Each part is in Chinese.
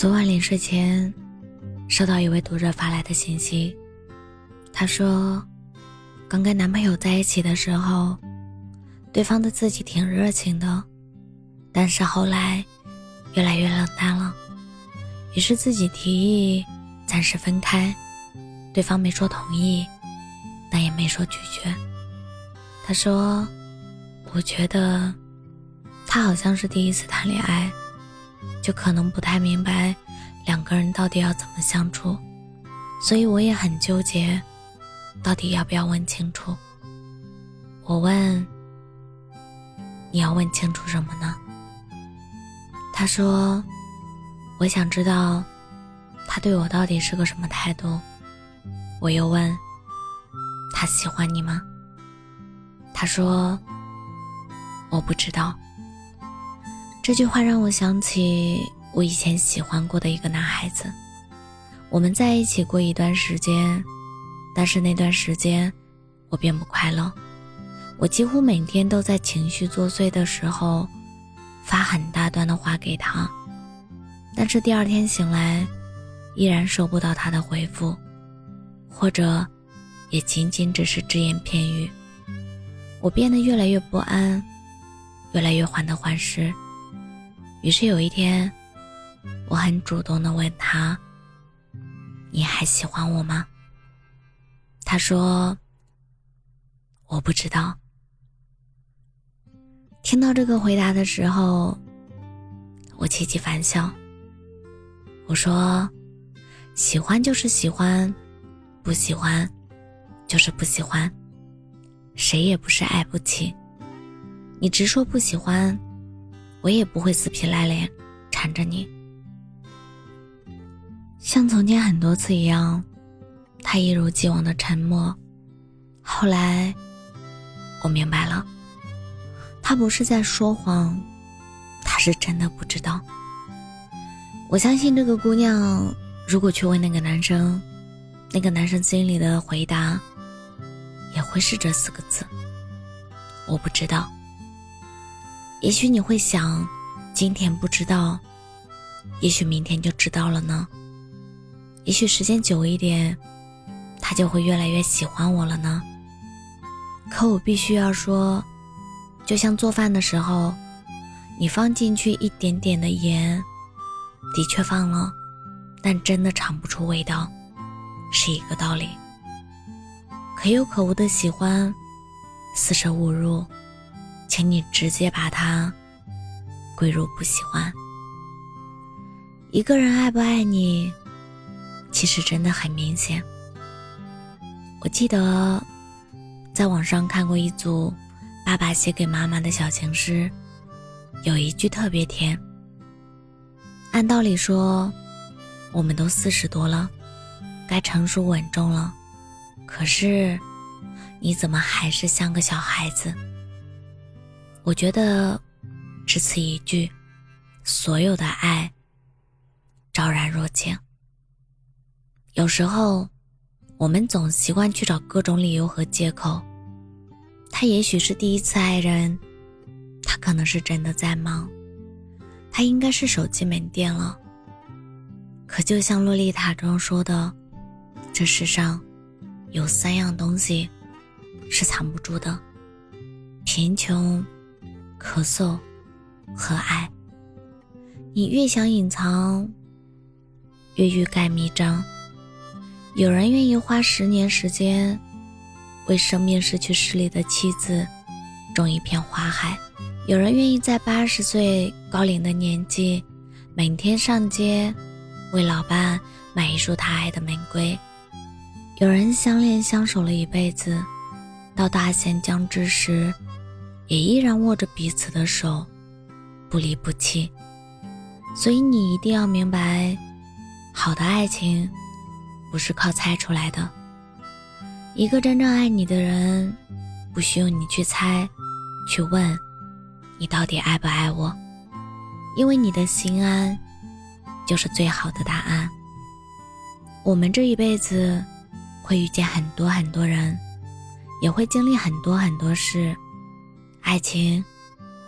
昨晚临睡前，收到一位读者发来的信息，他说，刚跟男朋友在一起的时候，对方对自己挺热情的，但是后来越来越冷淡了，于是自己提议暂时分开，对方没说同意，但也没说拒绝。他说，我觉得他好像是第一次谈恋爱。就可能不太明白两个人到底要怎么相处，所以我也很纠结，到底要不要问清楚。我问：“你要问清楚什么呢？”他说：“我想知道他对我到底是个什么态度。”我又问：“他喜欢你吗？”他说：“我不知道。”这句话让我想起我以前喜欢过的一个男孩子，我们在一起过一段时间，但是那段时间我并不快乐，我几乎每天都在情绪作祟的时候发很大段的话给他，但是第二天醒来依然收不到他的回复，或者也仅仅只是只言片语，我变得越来越不安，越来越患得患失。于是有一天，我很主动的问他：“你还喜欢我吗？”他说：“我不知道。”听到这个回答的时候，我气急反笑。我说：“喜欢就是喜欢，不喜欢就是不喜欢，谁也不是爱不起。你直说不喜欢。”我也不会死皮赖脸缠着你，像从前很多次一样，他一如既往的沉默。后来，我明白了，他不是在说谎，他是真的不知道。我相信这个姑娘，如果去问那个男生，那个男生心里的回答，也会是这四个字：我不知道。也许你会想，今天不知道，也许明天就知道了呢。也许时间久一点，他就会越来越喜欢我了呢。可我必须要说，就像做饭的时候，你放进去一点点的盐，的确放了，但真的尝不出味道，是一个道理。可有可无的喜欢，四舍五入。请你直接把它归入不喜欢。一个人爱不爱你，其实真的很明显。我记得在网上看过一组爸爸写给妈妈的小情诗，有一句特别甜。按道理说，我们都四十多了，该成熟稳重了，可是你怎么还是像个小孩子？我觉得，只此一句，所有的爱昭然若揭。有时候，我们总习惯去找各种理由和借口。他也许是第一次爱人，他可能是真的在忙，他应该是手机没电了。可就像洛丽塔中说的，这世上有三样东西是藏不住的：贫穷。咳嗽和爱，你越想隐藏，越欲盖弥彰。有人愿意花十年时间，为生命失去视力的妻子种一片花海；有人愿意在八十岁高龄的年纪，每天上街为老伴买一束他爱的玫瑰；有人相恋相守了一辈子，到大限将至时。也依然握着彼此的手，不离不弃。所以你一定要明白，好的爱情不是靠猜出来的。一个真正爱你的人，不需要你去猜，去问，你到底爱不爱我？因为你的心安，就是最好的答案。我们这一辈子会遇见很多很多人，也会经历很多很多事。爱情，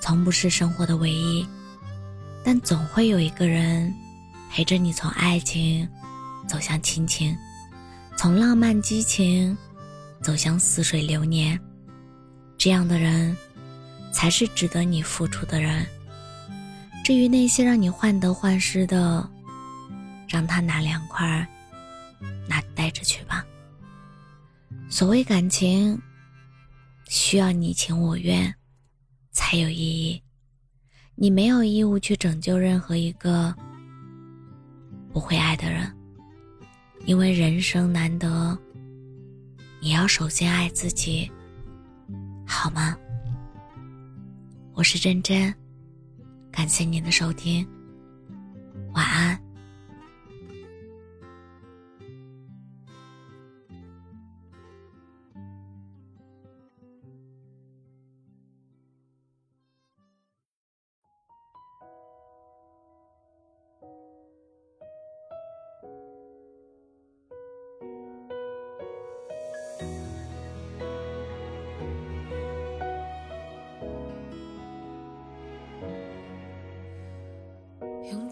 从不是生活的唯一，但总会有一个人陪着你从爱情走向亲情，从浪漫激情走向似水流年。这样的人，才是值得你付出的人。至于那些让你患得患失的，让他拿两块，拿带着去吧。所谓感情，需要你情我愿，才有意义。你没有义务去拯救任何一个不会爱的人，因为人生难得，你要首先爱自己，好吗？我是真真。感谢您的收听，晚安。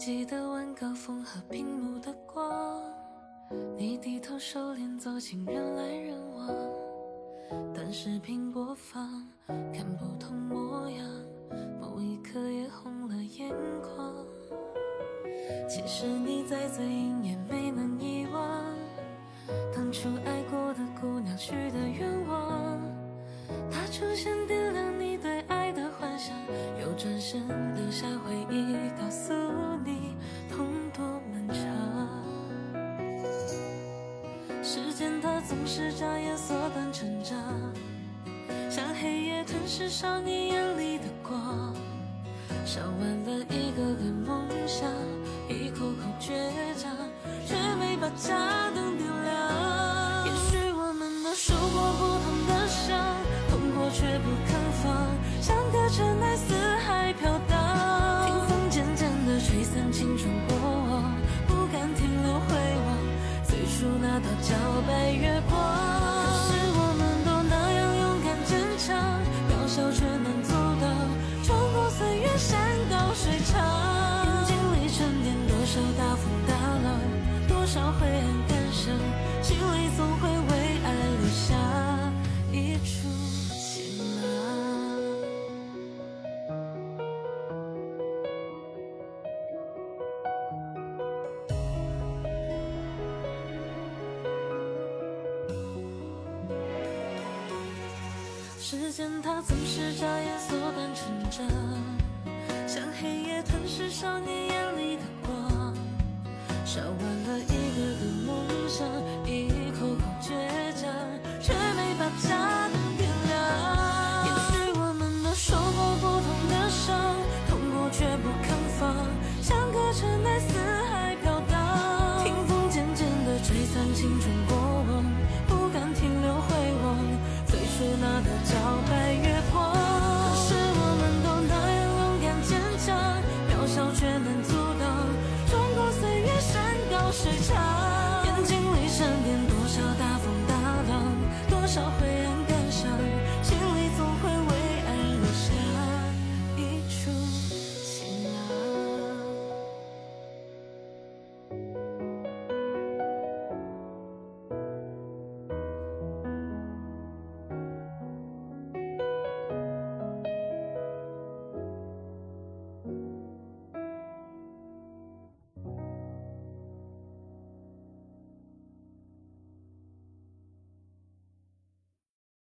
记得晚高峰和屏幕的光，你低头收敛走进人来人往，短视频播放，看不同模样，某一刻也红了眼眶。其实你在最近也没能遗忘，当初爱过的姑娘许的愿望，她出现的转身留下回忆，告诉你痛多漫长。时间它。总是眨眼缩短成长，像黑夜吞噬少年眼里的光，烧完了一个个梦想，一口口倔强，却没把家灯时间它总是眨眼缩短成长，像黑夜吞噬少年眼里的光，烧完了一个个梦想，一口口倔强，却没把家